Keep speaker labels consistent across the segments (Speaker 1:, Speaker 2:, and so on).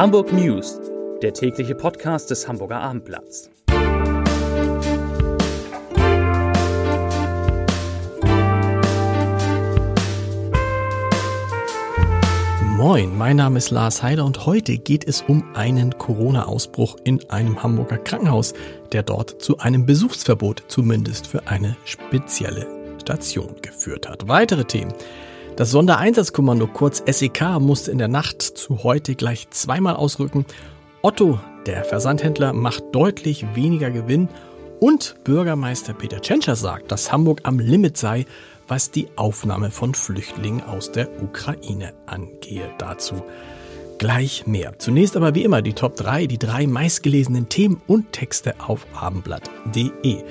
Speaker 1: Hamburg News, der tägliche Podcast des Hamburger Abendblatts.
Speaker 2: Moin, mein Name ist Lars Heider und heute geht es um einen Corona-Ausbruch in einem Hamburger Krankenhaus, der dort zu einem Besuchsverbot zumindest für eine spezielle Station geführt hat. Weitere Themen. Das Sondereinsatzkommando kurz SEK musste in der Nacht zu heute gleich zweimal ausrücken. Otto, der Versandhändler, macht deutlich weniger Gewinn und Bürgermeister Peter Tschentscher sagt, dass Hamburg am Limit sei, was die Aufnahme von Flüchtlingen aus der Ukraine angehe. Dazu gleich mehr. Zunächst aber wie immer die Top 3, die drei meistgelesenen Themen und Texte auf abendblatt.de.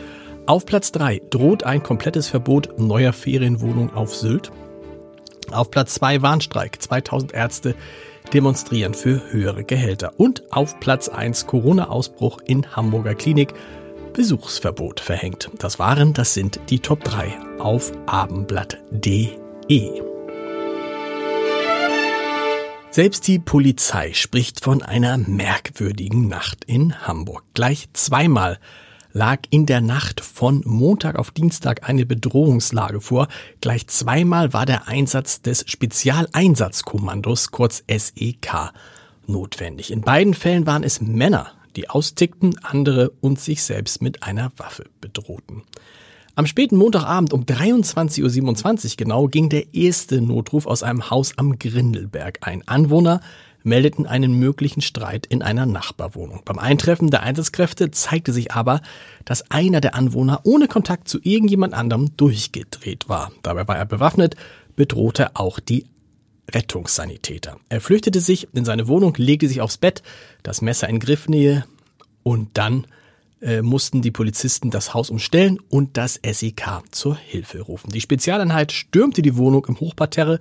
Speaker 2: Auf Platz 3 droht ein komplettes Verbot neuer Ferienwohnungen auf Sylt. Auf Platz 2 Warnstreik. 2000 Ärzte demonstrieren für höhere Gehälter. Und auf Platz 1 Corona-Ausbruch in Hamburger Klinik. Besuchsverbot verhängt. Das waren, das sind die Top 3 auf abendblatt.de. Selbst die Polizei spricht von einer merkwürdigen Nacht in Hamburg. Gleich zweimal lag in der Nacht von Montag auf Dienstag eine Bedrohungslage vor. Gleich zweimal war der Einsatz des Spezialeinsatzkommandos, kurz SEK, notwendig. In beiden Fällen waren es Männer, die austickten, andere und sich selbst mit einer Waffe bedrohten. Am späten Montagabend um 23.27 Uhr genau ging der erste Notruf aus einem Haus am Grindelberg ein. Anwohner meldeten einen möglichen Streit in einer Nachbarwohnung. Beim Eintreffen der Einsatzkräfte zeigte sich aber, dass einer der Anwohner ohne Kontakt zu irgendjemand anderem durchgedreht war. Dabei war er bewaffnet, bedrohte auch die Rettungssanitäter. Er flüchtete sich in seine Wohnung, legte sich aufs Bett, das Messer in Griffnähe und dann äh, mussten die Polizisten das Haus umstellen und das SEK zur Hilfe rufen. Die Spezialeinheit stürmte die Wohnung im Hochparterre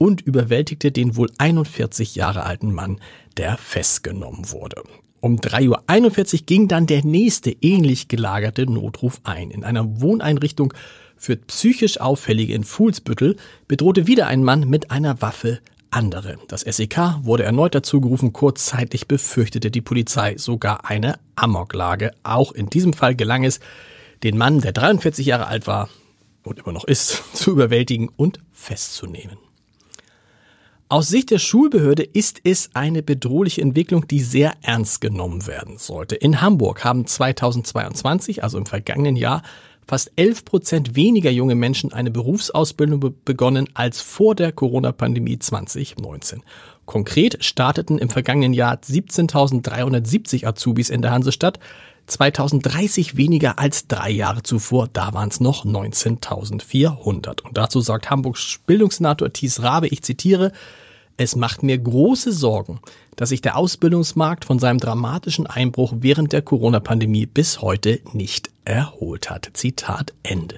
Speaker 2: und überwältigte den wohl 41 Jahre alten Mann, der festgenommen wurde. Um 3.41 Uhr ging dann der nächste ähnlich gelagerte Notruf ein. In einer Wohneinrichtung für psychisch Auffällige in Fuhlsbüttel bedrohte wieder ein Mann mit einer Waffe andere. Das SEK wurde erneut dazu gerufen. Kurzzeitig befürchtete die Polizei sogar eine Amoklage. Auch in diesem Fall gelang es, den Mann, der 43 Jahre alt war und immer noch ist, zu überwältigen und festzunehmen. Aus Sicht der Schulbehörde ist es eine bedrohliche Entwicklung, die sehr ernst genommen werden sollte. In Hamburg haben 2022, also im vergangenen Jahr, fast 11 Prozent weniger junge Menschen eine Berufsausbildung begonnen als vor der Corona-Pandemie 2019. Konkret starteten im vergangenen Jahr 17.370 Azubis in der Hansestadt, 2030 weniger als drei Jahre zuvor, da waren es noch 19.400. Und dazu sagt Hamburgs Bildungssenator Thies Rabe, ich zitiere, es macht mir große Sorgen, dass sich der Ausbildungsmarkt von seinem dramatischen Einbruch während der Corona-Pandemie bis heute nicht erholt hat. Zitat Ende.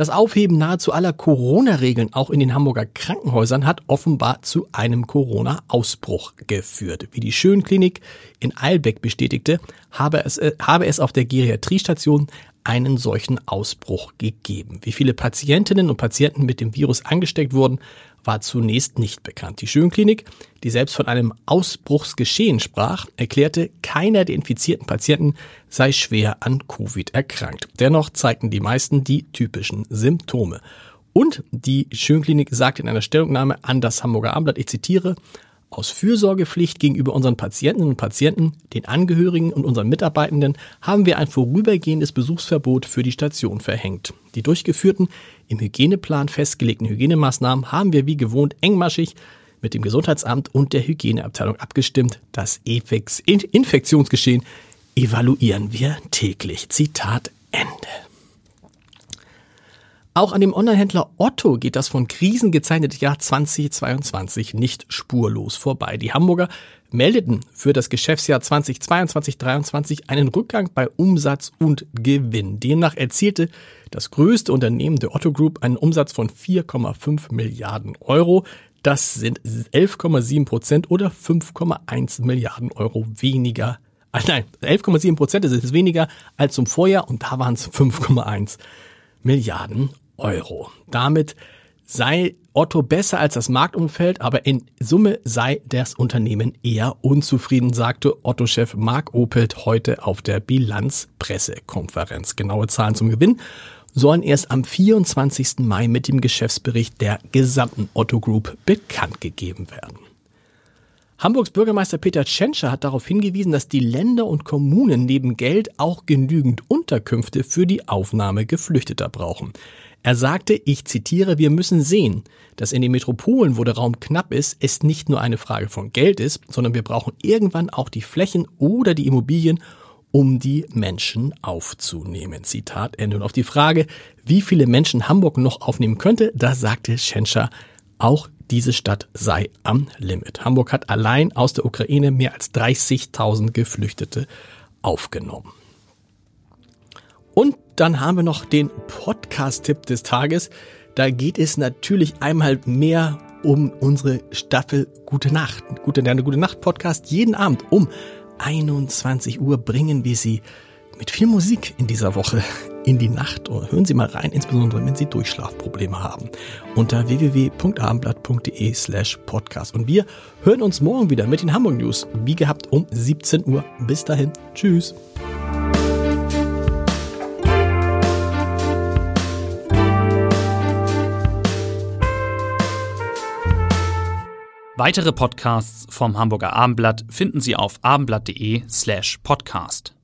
Speaker 2: Das Aufheben nahezu aller Corona-Regeln auch in den Hamburger Krankenhäusern hat offenbar zu einem Corona-Ausbruch geführt. Wie die Schönklinik in Eilbeck bestätigte, habe es, äh, habe es auf der Geriatriestation einen solchen Ausbruch gegeben. Wie viele Patientinnen und Patienten mit dem Virus angesteckt wurden, war zunächst nicht bekannt. Die Schönklinik, die selbst von einem Ausbruchsgeschehen sprach, erklärte, keiner der infizierten Patienten sei schwer an Covid erkrankt. Dennoch zeigten die meisten die typischen Symptome. Und die Schönklinik sagte in einer Stellungnahme an das Hamburger Abendblatt, ich zitiere, aus Fürsorgepflicht gegenüber unseren Patientinnen und Patienten, den Angehörigen und unseren Mitarbeitenden haben wir ein vorübergehendes Besuchsverbot für die Station verhängt. Die durchgeführten, im Hygieneplan festgelegten Hygienemaßnahmen haben wir wie gewohnt engmaschig mit dem Gesundheitsamt und der Hygieneabteilung abgestimmt. Das Infektionsgeschehen evaluieren wir täglich. Zitat Ende. Auch an dem Onlinehändler Otto geht das von Krisen gezeichnete Jahr 2022 nicht spurlos vorbei. Die Hamburger meldeten für das Geschäftsjahr 2022-23 einen Rückgang bei Umsatz und Gewinn. Demnach erzielte das größte Unternehmen der Otto Group einen Umsatz von 4,5 Milliarden Euro. Das sind 11,7 Prozent oder 5,1 Milliarden Euro weniger. Ah, nein, 11,7 Prozent ist weniger als zum Vorjahr und da waren es 5,1 Milliarden Euro. Damit sei Otto besser als das Marktumfeld, aber in Summe sei das Unternehmen eher unzufrieden, sagte Otto-Chef Mark Opelt heute auf der Bilanzpressekonferenz. Genaue Zahlen zum Gewinn sollen erst am 24. Mai mit dem Geschäftsbericht der gesamten Otto Group bekannt gegeben werden. Hamburgs Bürgermeister Peter Tschentscher hat darauf hingewiesen, dass die Länder und Kommunen neben Geld auch genügend Unterkünfte für die Aufnahme Geflüchteter brauchen. Er sagte, ich zitiere, wir müssen sehen, dass in den Metropolen, wo der Raum knapp ist, es nicht nur eine Frage von Geld ist, sondern wir brauchen irgendwann auch die Flächen oder die Immobilien, um die Menschen aufzunehmen. Zitat Ende. Und auf die Frage, wie viele Menschen Hamburg noch aufnehmen könnte, da sagte Schenscher, auch diese Stadt sei am Limit. Hamburg hat allein aus der Ukraine mehr als 30.000 Geflüchtete aufgenommen. Und dann haben wir noch den Podcast-Tipp des Tages. Da geht es natürlich einmal mehr um unsere Staffel Gute Nacht. Gute, eine Gute Nacht Podcast. Jeden Abend um 21 Uhr bringen wir Sie mit viel Musik in dieser Woche in die Nacht. Hören Sie mal rein, insbesondere wenn Sie Durchschlafprobleme haben. Unter www.abendblatt.de slash podcast. Und wir hören uns morgen wieder mit den Hamburg News. Wie gehabt um 17 Uhr. Bis dahin. Tschüss.
Speaker 1: Weitere Podcasts vom Hamburger Abendblatt finden Sie auf abendblatt.de slash podcast.